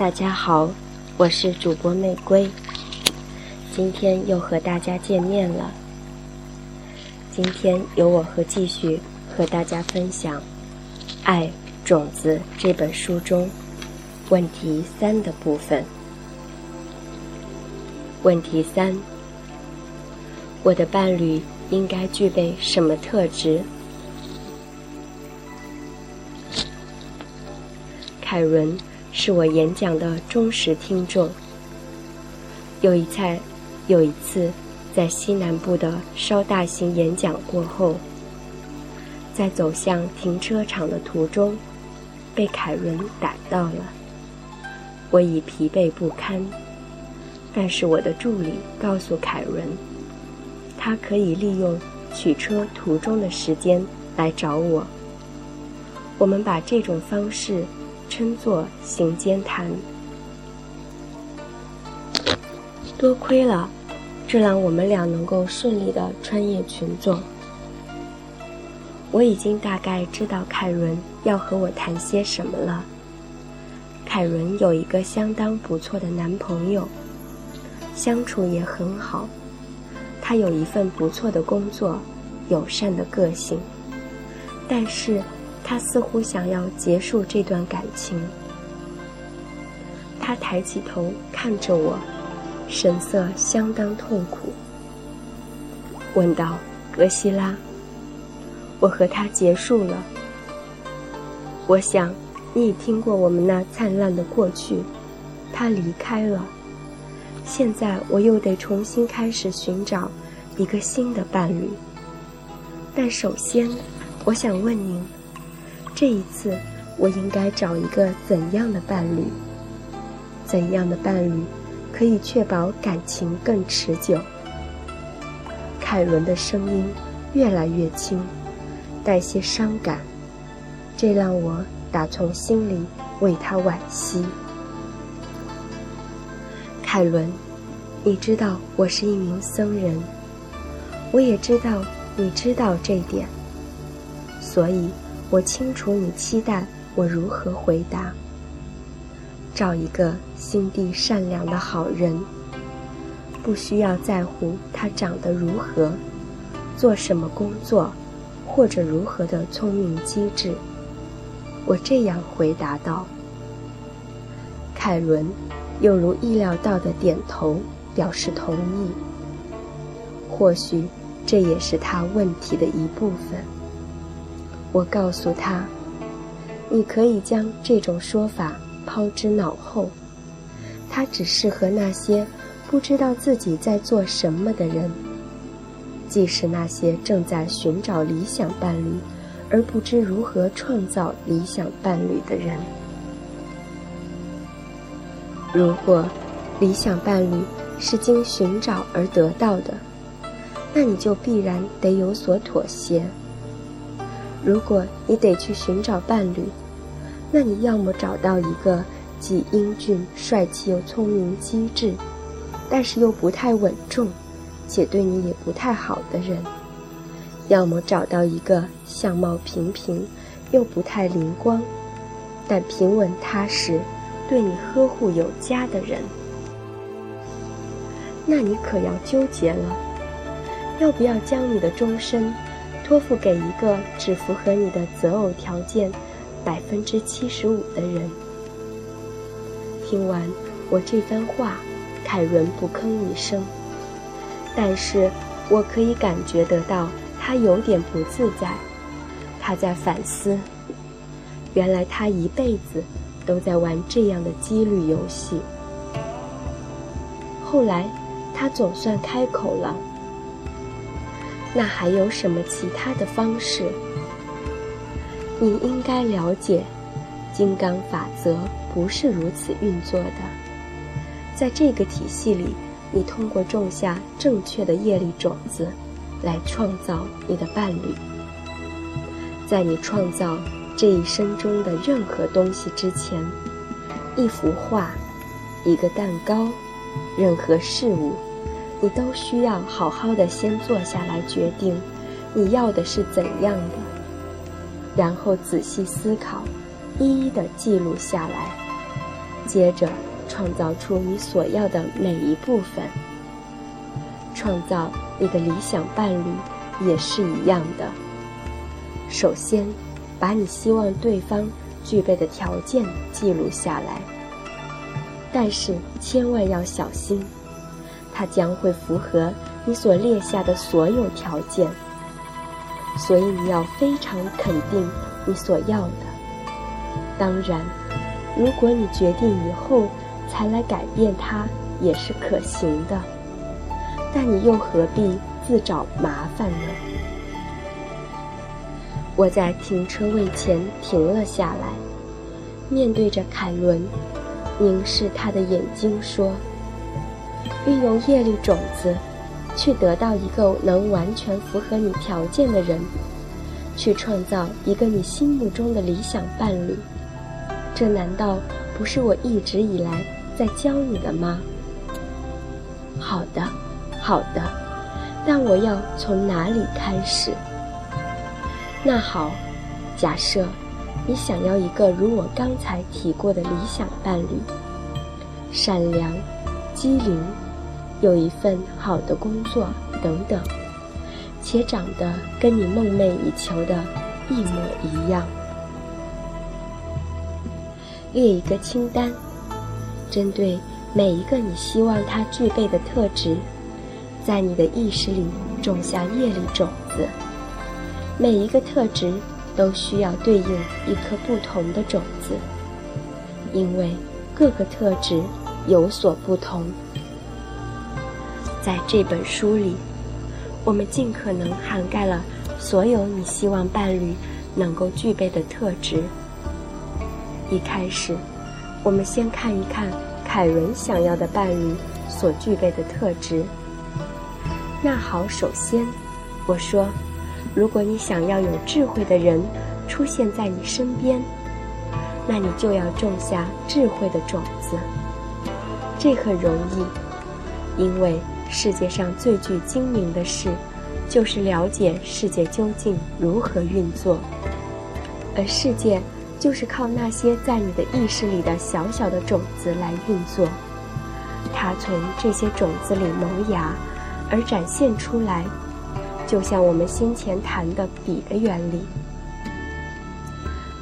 大家好，我是主播玫瑰，今天又和大家见面了。今天由我和继续和大家分享《爱种子》这本书中问题三的部分。问题三：我的伴侣应该具备什么特质？凯伦是我演讲的忠实听众。有一次，有一次在西南部的稍大型演讲过后，在走向停车场的途中，被凯伦逮到了。我已疲惫不堪，但是我的助理告诉凯伦，他可以利用取车途中的时间来找我。我们把这种方式。称作行间谈，多亏了，这让我们俩能够顺利的穿越群众。我已经大概知道凯伦要和我谈些什么了。凯伦有一个相当不错的男朋友，相处也很好。他有一份不错的工作，友善的个性，但是。他似乎想要结束这段感情。他抬起头看着我，神色相当痛苦，问道：“格西拉，我和他结束了。我想你已听过我们那灿烂的过去。他离开了，现在我又得重新开始寻找一个新的伴侣。但首先，我想问您。”这一次，我应该找一个怎样的伴侣？怎样的伴侣可以确保感情更持久？凯伦的声音越来越轻，带些伤感，这让我打从心里为他惋惜。凯伦，你知道我是一名僧人，我也知道你知道这点，所以。我清楚你期待我如何回答。找一个心地善良的好人，不需要在乎他长得如何，做什么工作，或者如何的聪明机智。我这样回答道。凯伦又如意料到的点头表示同意。或许这也是他问题的一部分。我告诉他：“你可以将这种说法抛之脑后，它只适合那些不知道自己在做什么的人，即使那些正在寻找理想伴侣而不知如何创造理想伴侣的人。如果理想伴侣是经寻找而得到的，那你就必然得有所妥协。”如果你得去寻找伴侣，那你要么找到一个既英俊帅气又聪明机智，但是又不太稳重，且对你也不太好的人；要么找到一个相貌平平又不太灵光，但平稳踏实，对你呵护有加的人。那你可要纠结了，要不要将你的终身？托付给一个只符合你的择偶条件百分之七十五的人。听完我这番话，凯伦不吭一声，但是我可以感觉得到他有点不自在。他在反思，原来他一辈子都在玩这样的几率游戏。后来，他总算开口了。那还有什么其他的方式？你应该了解，金刚法则不是如此运作的。在这个体系里，你通过种下正确的业力种子，来创造你的伴侣。在你创造这一生中的任何东西之前，一幅画，一个蛋糕，任何事物。你都需要好好的？先坐下来决定，你要的是怎样的，然后仔细思考，一一的记录下来，接着创造出你所要的每一部分。创造你的理想伴侣也是一样的。首先，把你希望对方具备的条件记录下来。但是千万要小心，它将会符合你所列下的所有条件。所以你要非常肯定你所要的。当然，如果你决定以后才来改变它，也是可行的。但你又何必自找麻烦呢？我在停车位前停了下来，面对着凯伦，凝视他的眼睛说：“运用业力种子，去得到一个能完全符合你条件的人，去创造一个你心目中的理想伴侣。这难道不是我一直以来在教你的吗？”好的。好的，但我要从哪里开始？那好，假设你想要一个如我刚才提过的理想伴侣，善良、机灵，有一份好的工作等等，且长得跟你梦寐以求的一模一样。列一个清单，针对每一个你希望他具备的特质。在你的意识里种下业力种子，每一个特质都需要对应一颗不同的种子，因为各个特质有所不同。在这本书里，我们尽可能涵盖了所有你希望伴侣能够具备的特质。一开始，我们先看一看凯伦想要的伴侣所具备的特质。那好，首先，我说，如果你想要有智慧的人出现在你身边，那你就要种下智慧的种子。这很容易，因为世界上最具精明的事，就是了解世界究竟如何运作，而世界就是靠那些在你的意识里的小小的种子来运作。它从这些种子里萌芽。而展现出来，就像我们先前谈的笔的原理。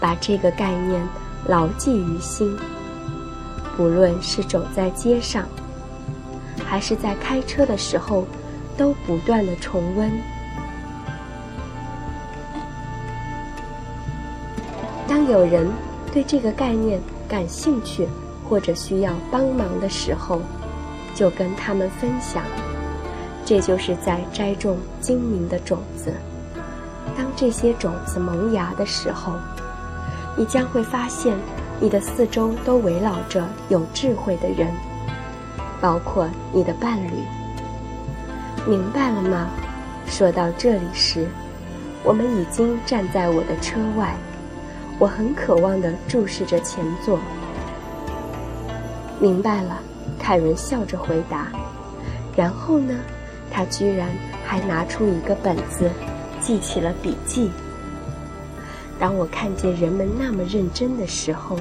把这个概念牢记于心，不论是走在街上，还是在开车的时候，都不断的重温。当有人对这个概念感兴趣或者需要帮忙的时候，就跟他们分享。这就是在栽种精明的种子。当这些种子萌芽的时候，你将会发现，你的四周都围绕着有智慧的人，包括你的伴侣。明白了吗？说到这里时，我们已经站在我的车外，我很渴望地注视着前座。明白了，凯伦笑着回答。然后呢？他居然还拿出一个本子，记起了笔记。当我看见人们那么认真的时候，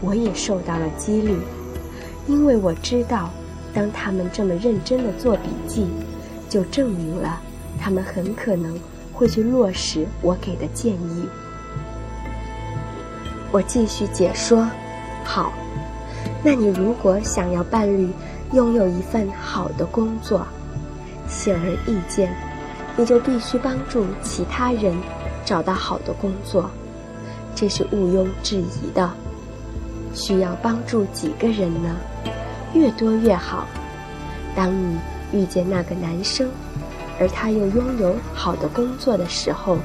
我也受到了激励，因为我知道，当他们这么认真的做笔记，就证明了他们很可能会去落实我给的建议。我继续解说：好，那你如果想要伴侣拥有一份好的工作。显而易见，你就必须帮助其他人找到好的工作，这是毋庸置疑的。需要帮助几个人呢？越多越好。当你遇见那个男生，而他又拥有好的工作的时候，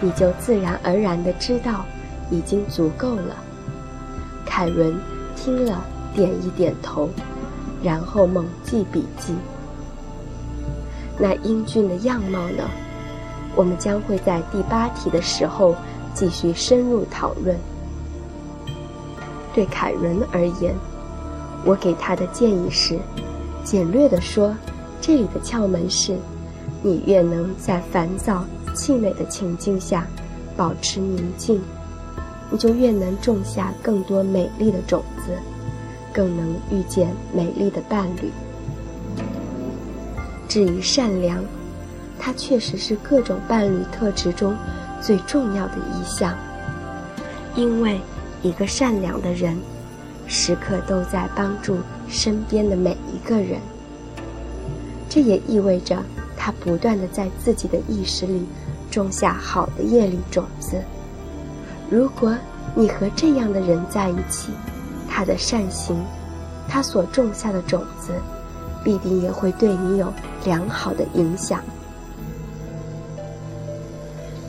你就自然而然的知道已经足够了。凯伦听了，点一点头，然后猛记笔记。那英俊的样貌呢？我们将会在第八题的时候继续深入讨论。对凯伦而言，我给他的建议是：简略的说，这里的窍门是，你越能在烦躁、气馁的情境下保持宁静，你就越能种下更多美丽的种子。更能遇见美丽的伴侣。至于善良，它确实是各种伴侣特质中最重要的一项，因为一个善良的人，时刻都在帮助身边的每一个人。这也意味着他不断的在自己的意识里种下好的业力种子。如果你和这样的人在一起，他的善行，他所种下的种子，必定也会对你有良好的影响。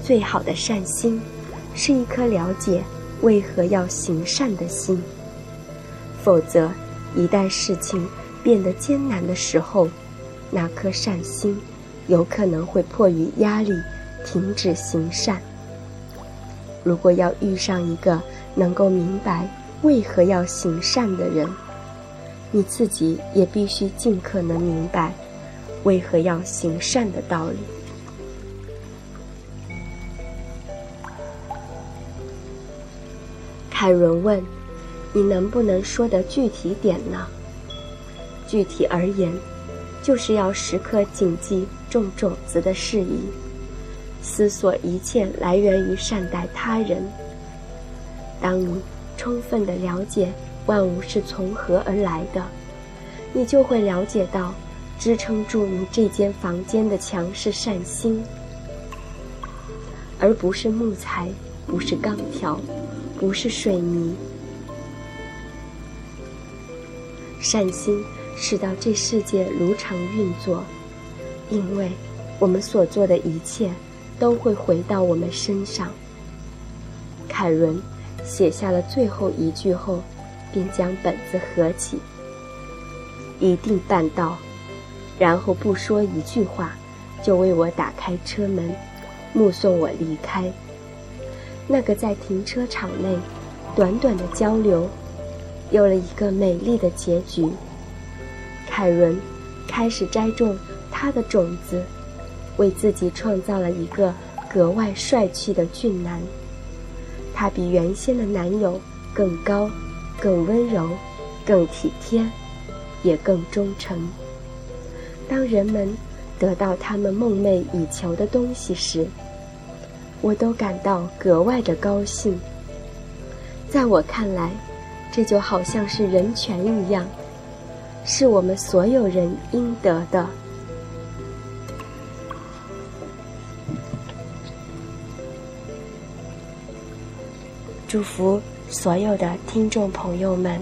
最好的善心，是一颗了解为何要行善的心。否则，一旦事情变得艰难的时候，那颗善心，有可能会迫于压力停止行善。如果要遇上一个能够明白为何要行善的人，你自己也必须尽可能明白为何要行善的道理。海伦问：“你能不能说的具体点呢？”具体而言，就是要时刻谨记种种子的事宜。思索一切来源于善待他人。当你充分的了解万物是从何而来的，你就会了解到，支撑住你这间房间的墙是善心，而不是木材，不是钢条，不是水泥。善心使到这世界如常运作，因为我们所做的一切。都会回到我们身上。凯伦写下了最后一句后，便将本子合起，一定办到。然后不说一句话，就为我打开车门，目送我离开。那个在停车场内短短的交流，有了一个美丽的结局。凯伦开始栽种他的种子。为自己创造了一个格外帅气的俊男，他比原先的男友更高、更温柔、更体贴，也更忠诚。当人们得到他们梦寐以求的东西时，我都感到格外的高兴。在我看来，这就好像是人权一样，是我们所有人应得的。祝福所有的听众朋友们，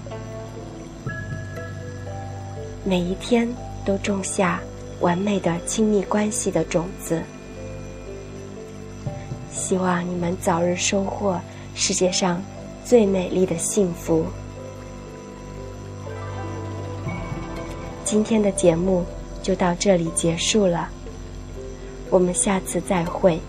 每一天都种下完美的亲密关系的种子。希望你们早日收获世界上最美丽的幸福。今天的节目就到这里结束了，我们下次再会。